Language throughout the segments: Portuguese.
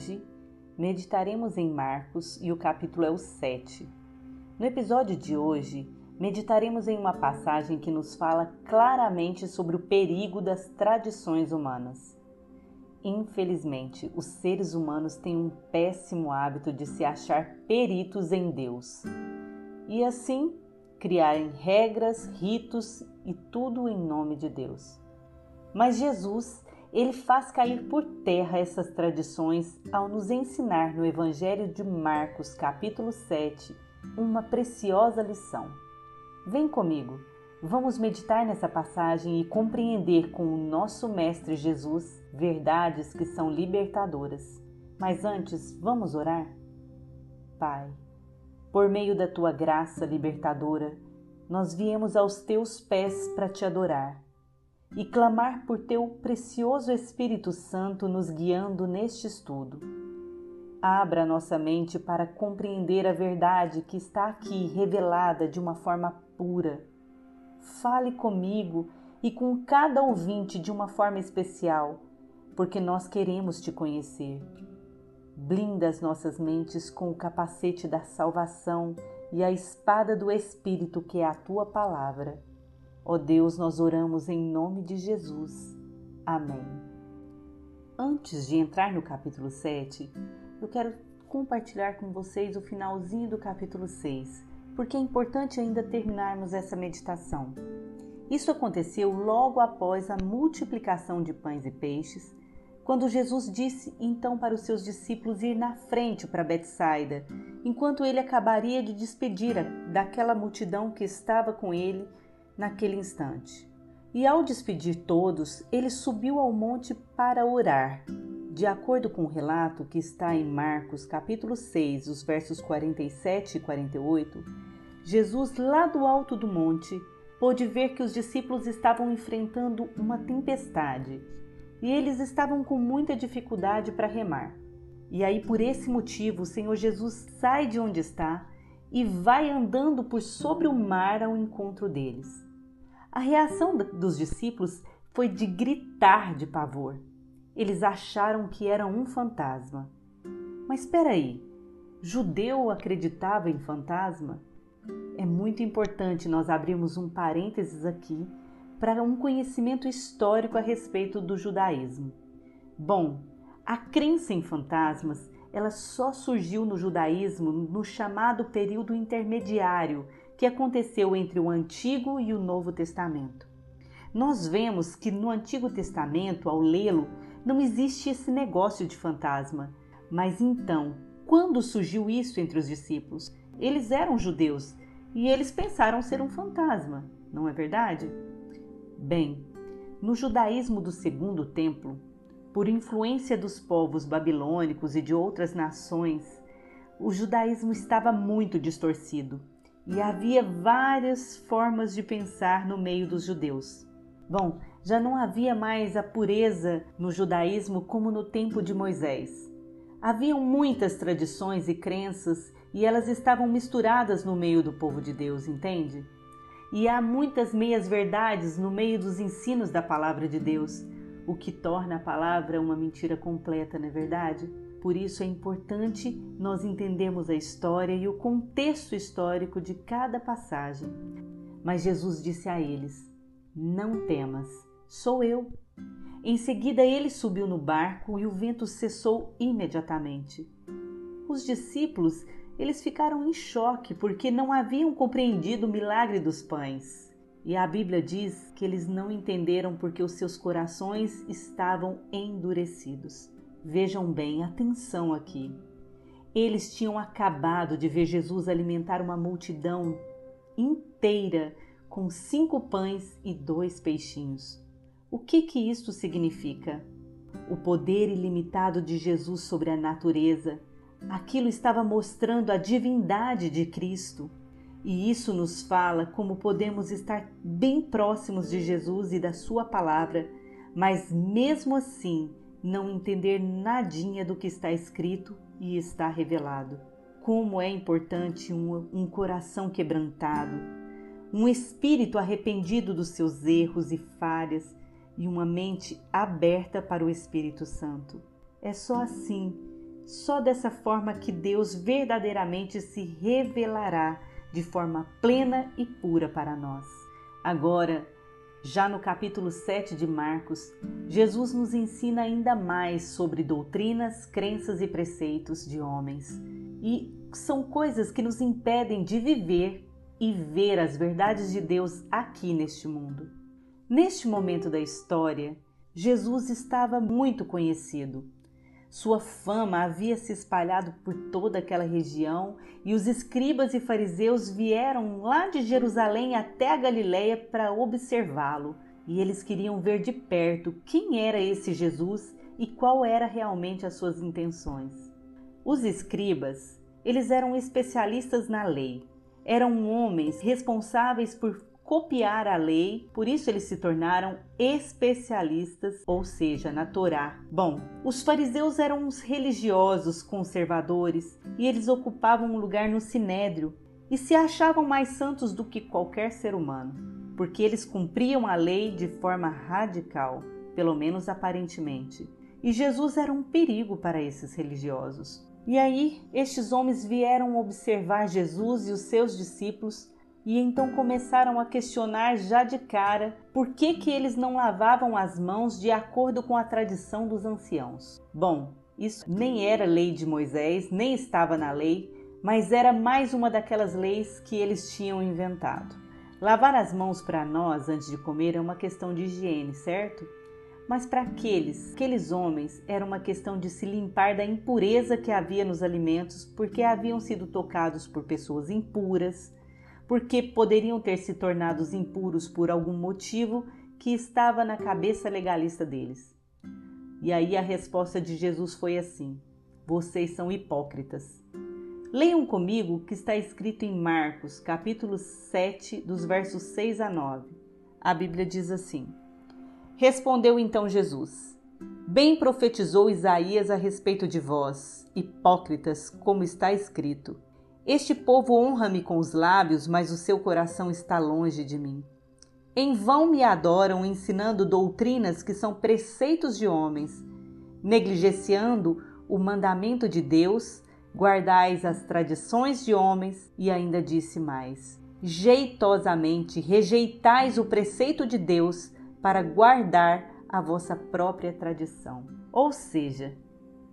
Hoje meditaremos em Marcos e o capítulo é o 7. No episódio de hoje, meditaremos em uma passagem que nos fala claramente sobre o perigo das tradições humanas. Infelizmente, os seres humanos têm um péssimo hábito de se achar peritos em Deus e assim criarem regras, ritos e tudo em nome de Deus. Mas Jesus, ele faz cair por terra essas tradições ao nos ensinar no Evangelho de Marcos, capítulo 7, uma preciosa lição. Vem comigo, vamos meditar nessa passagem e compreender com o nosso Mestre Jesus verdades que são libertadoras. Mas antes, vamos orar? Pai, por meio da tua graça libertadora, nós viemos aos teus pés para te adorar e clamar por teu precioso Espírito Santo nos guiando neste estudo. Abra nossa mente para compreender a verdade que está aqui revelada de uma forma pura. Fale comigo e com cada ouvinte de uma forma especial, porque nós queremos te conhecer. Blinda as nossas mentes com o capacete da salvação e a espada do Espírito, que é a tua palavra. Ó Deus, nós oramos em nome de Jesus. Amém. Antes de entrar no capítulo 7, eu quero compartilhar com vocês o finalzinho do capítulo 6, porque é importante ainda terminarmos essa meditação. Isso aconteceu logo após a multiplicação de pães e peixes quando Jesus disse então para os seus discípulos ir na frente para Betsaida, enquanto ele acabaria de despedir daquela multidão que estava com ele naquele instante. E ao despedir todos, ele subiu ao monte para orar. De acordo com o relato que está em Marcos, capítulo 6, os versos 47 e 48, Jesus, lá do alto do monte, pôde ver que os discípulos estavam enfrentando uma tempestade e eles estavam com muita dificuldade para remar. E aí, por esse motivo, o Senhor Jesus sai de onde está e vai andando por sobre o mar ao encontro deles. A reação dos discípulos foi de gritar de pavor. Eles acharam que era um fantasma. Mas espera aí, judeu acreditava em fantasma? É muito importante nós abrirmos um parênteses aqui para um conhecimento histórico a respeito do judaísmo. Bom, a crença em fantasmas ela só surgiu no judaísmo no chamado período intermediário que aconteceu entre o Antigo e o Novo Testamento. Nós vemos que no Antigo Testamento, ao lê-lo, não existe esse negócio de fantasma. Mas então, quando surgiu isso entre os discípulos? Eles eram judeus e eles pensaram ser um fantasma, não é verdade? Bem, no judaísmo do Segundo Templo, por influência dos povos babilônicos e de outras nações, o judaísmo estava muito distorcido e havia várias formas de pensar no meio dos judeus. Bom, já não havia mais a pureza no judaísmo como no tempo de Moisés. Haviam muitas tradições e crenças e elas estavam misturadas no meio do povo de Deus, entende? e há muitas meias-verdades no meio dos ensinos da palavra de Deus, o que torna a palavra uma mentira completa, não é verdade? Por isso é importante nós entendermos a história e o contexto histórico de cada passagem. Mas Jesus disse a eles: Não temas, sou eu. Em seguida ele subiu no barco e o vento cessou imediatamente. Os discípulos eles ficaram em choque porque não haviam compreendido o milagre dos pães. E a Bíblia diz que eles não entenderam porque os seus corações estavam endurecidos. Vejam bem, atenção aqui. Eles tinham acabado de ver Jesus alimentar uma multidão inteira com cinco pães e dois peixinhos. O que que isto significa? O poder ilimitado de Jesus sobre a natureza Aquilo estava mostrando a divindade de Cristo. E isso nos fala como podemos estar bem próximos de Jesus e da Sua palavra, mas mesmo assim não entender nadinha do que está escrito e está revelado. Como é importante um, um coração quebrantado, um espírito arrependido dos seus erros e falhas e uma mente aberta para o Espírito Santo. É só assim Só dessa forma que Deus verdadeiramente se revelará de forma plena e pura para nós. Agora, já no capítulo 7 de Marcos, Jesus nos ensina ainda mais sobre doutrinas, crenças e preceitos de homens. E são coisas que nos impedem de viver e ver as verdades de Deus aqui neste mundo. Neste momento da história, Jesus estava muito conhecido. Sua fama havia se espalhado por toda aquela região e os escribas e fariseus vieram lá de Jerusalém até a Galiléia para observá-lo. E eles queriam ver de perto quem era esse Jesus e qual era realmente as suas intenções. Os escribas, eles eram especialistas na lei. Eram homens responsáveis por copiar a lei, por isso eles se tornaram especialistas, ou seja, na Torá. Bom, os fariseus eram os religiosos conservadores e eles ocupavam um lugar no sinédrio e se achavam mais santos do que qualquer ser humano, porque eles cumpriam a lei de forma radical, pelo menos aparentemente. E Jesus era um perigo para esses religiosos. E aí, estes homens vieram observar Jesus e os seus discípulos e então começaram a questionar já de cara por que, que eles não lavavam as mãos de acordo com a tradição dos anciãos. Bom, isso nem era lei de Moisés, nem estava na lei, mas era mais uma daquelas leis que eles tinham inventado. Lavar as mãos para nós antes de comer é uma questão de higiene, certo? Mas para aqueles, aqueles homens, era uma questão de se limpar da impureza que havia nos alimentos, porque haviam sido tocados por pessoas impuras, porque poderiam ter se tornado impuros por algum motivo que estava na cabeça legalista deles. E aí a resposta de Jesus foi assim: Vocês são hipócritas. Leiam comigo o que está escrito em Marcos, capítulo 7, dos versos 6 a 9. A Bíblia diz assim: Respondeu então Jesus: Bem profetizou Isaías a respeito de vós, hipócritas, como está escrito. Este povo honra-me com os lábios, mas o seu coração está longe de mim. Em vão me adoram ensinando doutrinas que são preceitos de homens, negligenciando o mandamento de Deus, guardais as tradições de homens, e ainda disse mais: jeitosamente rejeitais o preceito de Deus para guardar a vossa própria tradição. Ou seja,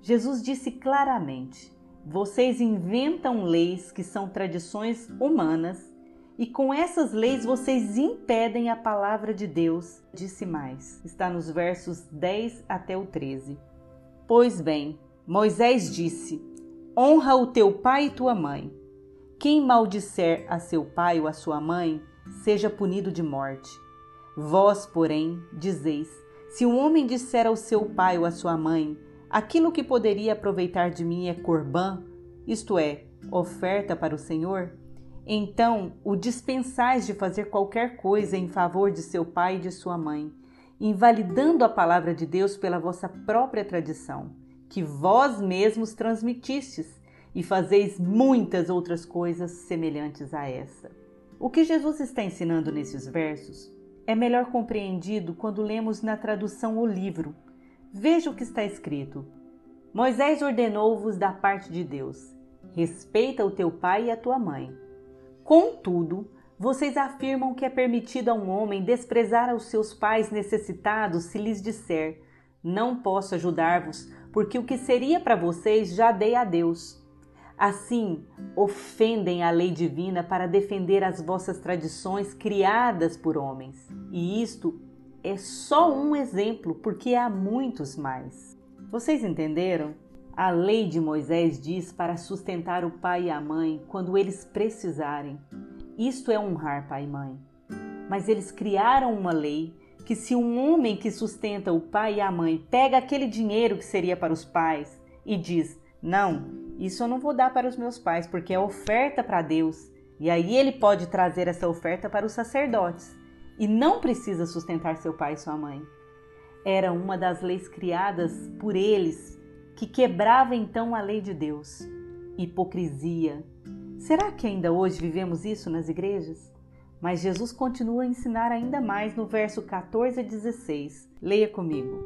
Jesus disse claramente: vocês inventam leis que são tradições humanas e com essas leis vocês impedem a palavra de Deus, disse mais. Está nos versos 10 até o 13. Pois bem, Moisés disse: Honra o teu pai e tua mãe. Quem maldisser a seu pai ou a sua mãe, seja punido de morte. Vós, porém, dizeis: Se um homem disser ao seu pai ou à sua mãe: aquilo que poderia aproveitar de mim é corbã, isto é, oferta para o Senhor, então o dispensais de fazer qualquer coisa em favor de seu pai e de sua mãe, invalidando a palavra de Deus pela vossa própria tradição, que vós mesmos transmitistes, e fazeis muitas outras coisas semelhantes a essa. O que Jesus está ensinando nesses versos é melhor compreendido quando lemos na tradução o livro, Veja o que está escrito. Moisés ordenou-vos da parte de Deus: respeita o teu pai e a tua mãe. Contudo, vocês afirmam que é permitido a um homem desprezar os seus pais necessitados se lhes disser: Não posso ajudar-vos, porque o que seria para vocês já dei a Deus. Assim, ofendem a lei divina para defender as vossas tradições criadas por homens. E isto é só um exemplo, porque há muitos mais. Vocês entenderam? A lei de Moisés diz para sustentar o pai e a mãe quando eles precisarem. Isto é honrar pai e mãe. Mas eles criaram uma lei que se um homem que sustenta o pai e a mãe pega aquele dinheiro que seria para os pais e diz: "Não, isso eu não vou dar para os meus pais porque é oferta para Deus". E aí ele pode trazer essa oferta para os sacerdotes e não precisa sustentar seu pai e sua mãe. Era uma das leis criadas por eles que quebrava então a lei de Deus. Hipocrisia. Será que ainda hoje vivemos isso nas igrejas? Mas Jesus continua a ensinar ainda mais no verso 14 a 16. Leia comigo.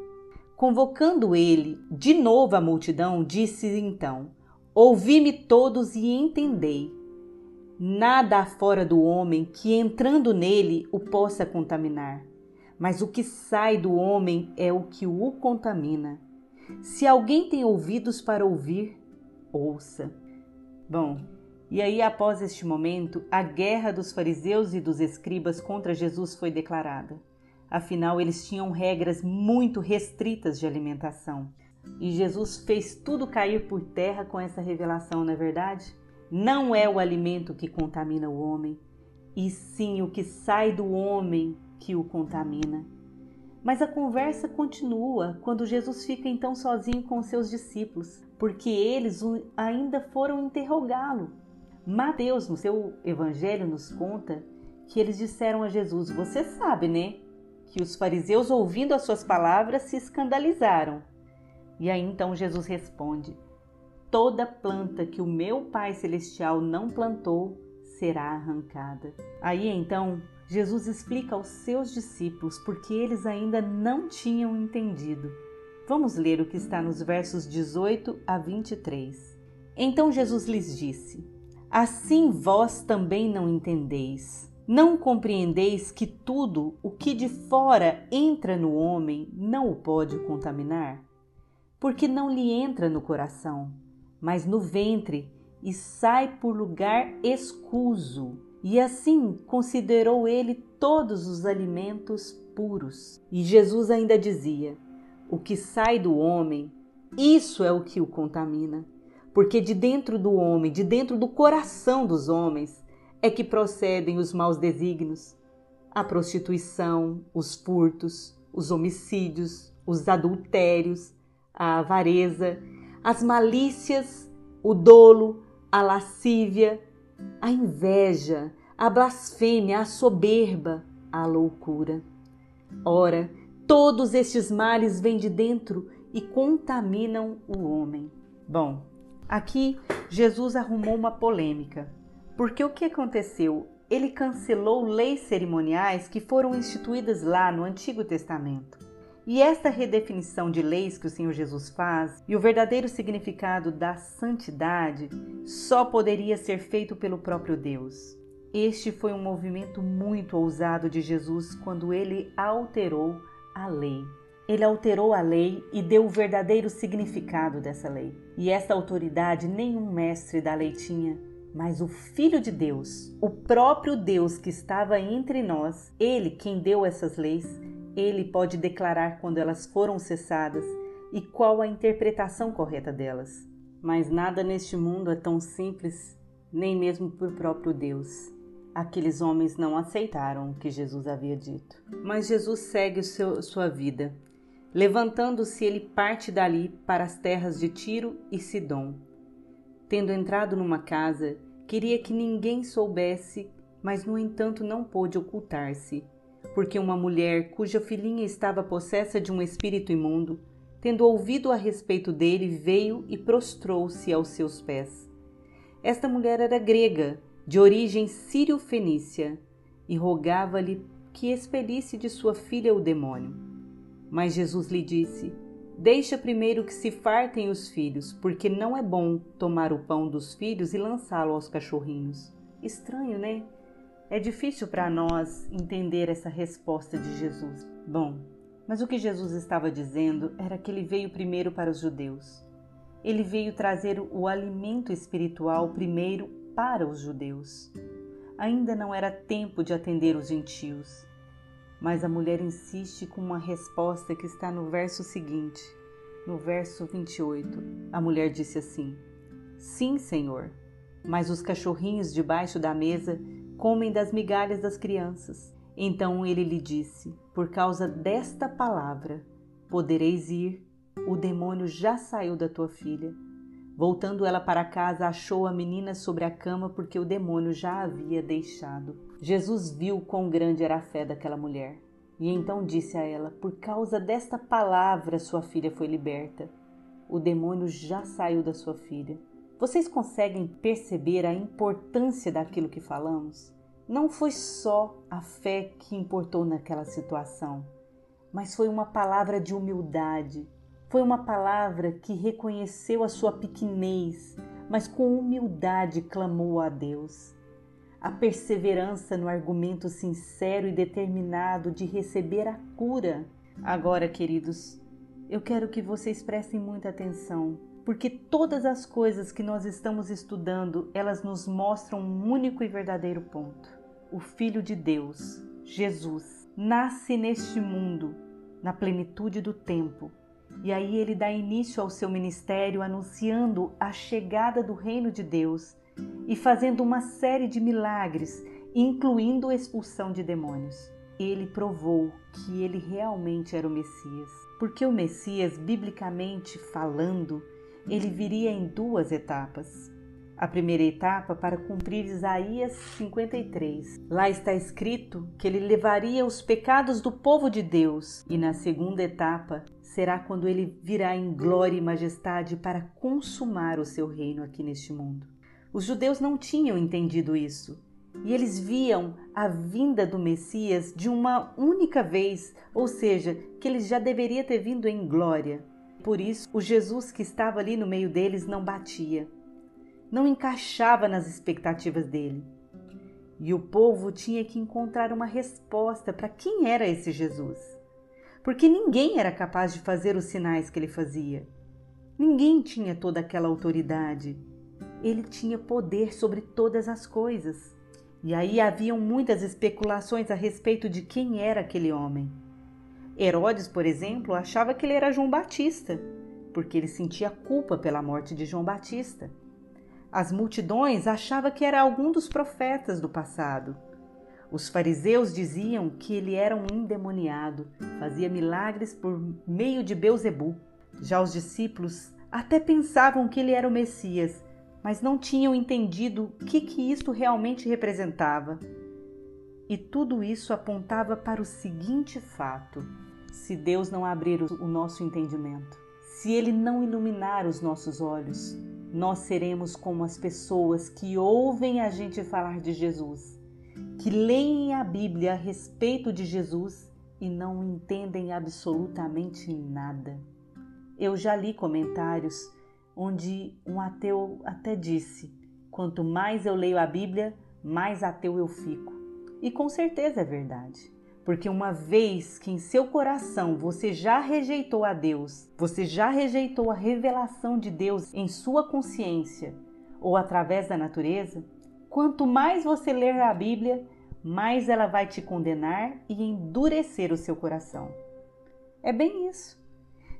Convocando ele de novo a multidão, disse então: Ouvi-me todos e entendei. Nada há fora do homem que entrando nele o possa contaminar, mas o que sai do homem é o que o contamina. Se alguém tem ouvidos para ouvir, ouça. Bom, e aí após este momento, a guerra dos fariseus e dos escribas contra Jesus foi declarada. Afinal, eles tinham regras muito restritas de alimentação. E Jesus fez tudo cair por terra com essa revelação, não é verdade? Não é o alimento que contamina o homem, e sim o que sai do homem que o contamina. Mas a conversa continua quando Jesus fica então sozinho com seus discípulos, porque eles ainda foram interrogá-lo. Mateus, no seu evangelho, nos conta que eles disseram a Jesus: Você sabe, né? que os fariseus, ouvindo as suas palavras, se escandalizaram. E aí então Jesus responde: Toda planta que o meu Pai Celestial não plantou será arrancada. Aí então Jesus explica aos seus discípulos porque eles ainda não tinham entendido. Vamos ler o que está nos versos 18 a 23. Então Jesus lhes disse: Assim vós também não entendeis. Não compreendeis que tudo o que de fora entra no homem não o pode contaminar? Porque não lhe entra no coração, mas no ventre e sai por lugar escuso. E assim considerou ele todos os alimentos puros. E Jesus ainda dizia: O que sai do homem, isso é o que o contamina. Porque de dentro do homem, de dentro do coração dos homens, é que procedem os maus desígnios, a prostituição, os furtos, os homicídios, os adultérios, a avareza, as malícias, o dolo, a lascívia, a inveja, a blasfêmia, a soberba, a loucura. Ora, todos estes males vêm de dentro e contaminam o homem. Bom, aqui Jesus arrumou uma polêmica porque o que aconteceu? Ele cancelou leis cerimoniais que foram instituídas lá no Antigo Testamento. E esta redefinição de leis que o Senhor Jesus faz e o verdadeiro significado da santidade só poderia ser feito pelo próprio Deus. Este foi um movimento muito ousado de Jesus quando ele alterou a lei. Ele alterou a lei e deu o verdadeiro significado dessa lei. E essa autoridade nenhum mestre da lei tinha, mas o Filho de Deus, o próprio Deus que estava entre nós, ele quem deu essas leis, ele pode declarar quando elas foram cessadas e qual a interpretação correta delas. Mas nada neste mundo é tão simples, nem mesmo o próprio Deus. Aqueles homens não aceitaram o que Jesus havia dito. Mas Jesus segue seu, sua vida. Levantando-se, ele parte dali para as terras de Tiro e Sidom Tendo entrado numa casa, queria que ninguém soubesse, mas no entanto não pôde ocultar-se, porque uma mulher cuja filhinha estava possessa de um espírito imundo, tendo ouvido a respeito dele, veio e prostrou-se aos seus pés. Esta mulher era grega, de origem sírio-fenícia, e rogava-lhe que expelisse de sua filha o demônio. Mas Jesus lhe disse: Deixa primeiro que se fartem os filhos, porque não é bom tomar o pão dos filhos e lançá-lo aos cachorrinhos. Estranho, né? É difícil para nós entender essa resposta de Jesus. Bom, mas o que Jesus estava dizendo era que ele veio primeiro para os judeus. Ele veio trazer o alimento espiritual primeiro para os judeus. Ainda não era tempo de atender os gentios. Mas a mulher insiste com uma resposta que está no verso seguinte, no verso 28. A mulher disse assim: Sim, Senhor, mas os cachorrinhos debaixo da mesa comem das migalhas das crianças. Então ele lhe disse: Por causa desta palavra, podereis ir, o demônio já saiu da tua filha. Voltando ela para casa, achou a menina sobre a cama porque o demônio já havia deixado. Jesus viu quão grande era a fé daquela mulher. E então disse a ela: Por causa desta palavra, sua filha foi liberta. O demônio já saiu da sua filha. Vocês conseguem perceber a importância daquilo que falamos? Não foi só a fé que importou naquela situação. mas foi uma palavra de humildade. Foi uma palavra que reconheceu a sua pequenez, mas com humildade clamou a Deus. A perseverança no argumento sincero e determinado de receber a cura. Agora, queridos, eu quero que vocês prestem muita atenção, porque todas as coisas que nós estamos estudando, elas nos mostram um único e verdadeiro ponto. O Filho de Deus, Jesus, nasce neste mundo, na plenitude do tempo. E aí ele dá início ao seu ministério anunciando a chegada do reino de Deus e fazendo uma série de milagres, incluindo a expulsão de demônios. Ele provou que ele realmente era o Messias, porque o Messias, biblicamente falando, ele viria em duas etapas. A primeira etapa para cumprir Isaías 53. Lá está escrito que ele levaria os pecados do povo de Deus, e na segunda etapa será quando ele virá em glória e majestade para consumar o seu reino aqui neste mundo. Os judeus não tinham entendido isso, e eles viam a vinda do Messias de uma única vez, ou seja, que ele já deveria ter vindo em glória. Por isso, o Jesus que estava ali no meio deles não batia não encaixava nas expectativas dele. E o povo tinha que encontrar uma resposta para quem era esse Jesus. Porque ninguém era capaz de fazer os sinais que ele fazia. Ninguém tinha toda aquela autoridade. Ele tinha poder sobre todas as coisas. E aí haviam muitas especulações a respeito de quem era aquele homem. Herodes, por exemplo, achava que ele era João Batista, porque ele sentia culpa pela morte de João Batista. As multidões achavam que era algum dos profetas do passado. Os fariseus diziam que ele era um endemoniado, fazia milagres por meio de Beuzebu. Já os discípulos até pensavam que ele era o Messias, mas não tinham entendido o que, que isto realmente representava. E tudo isso apontava para o seguinte fato: se Deus não abrir o nosso entendimento, se Ele não iluminar os nossos olhos, nós seremos como as pessoas que ouvem a gente falar de Jesus, que leem a Bíblia a respeito de Jesus e não entendem absolutamente nada. Eu já li comentários onde um ateu até disse: quanto mais eu leio a Bíblia, mais ateu eu fico. E com certeza é verdade. Porque uma vez que em seu coração você já rejeitou a Deus, você já rejeitou a revelação de Deus em sua consciência ou através da natureza, quanto mais você ler a Bíblia, mais ela vai te condenar e endurecer o seu coração. É bem isso.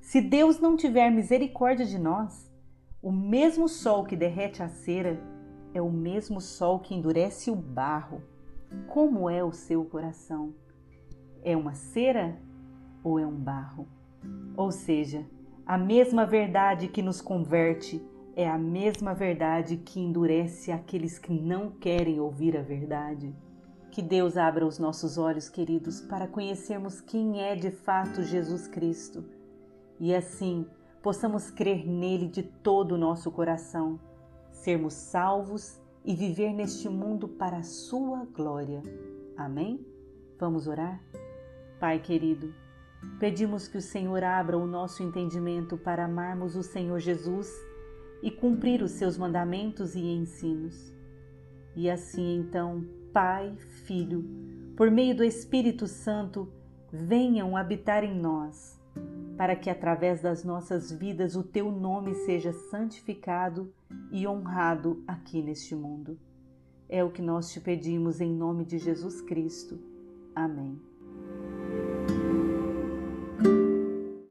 Se Deus não tiver misericórdia de nós, o mesmo sol que derrete a cera é o mesmo sol que endurece o barro. Como é o seu coração? é uma cera ou é um barro? Ou seja, a mesma verdade que nos converte é a mesma verdade que endurece aqueles que não querem ouvir a verdade. Que Deus abra os nossos olhos, queridos, para conhecermos quem é de fato Jesus Cristo e assim possamos crer nele de todo o nosso coração, sermos salvos e viver neste mundo para a sua glória. Amém? Vamos orar? Pai querido, pedimos que o Senhor abra o nosso entendimento para amarmos o Senhor Jesus e cumprir os seus mandamentos e ensinos. E assim então, Pai, Filho, por meio do Espírito Santo, venham habitar em nós, para que através das nossas vidas o teu nome seja santificado e honrado aqui neste mundo. É o que nós te pedimos em nome de Jesus Cristo. Amém.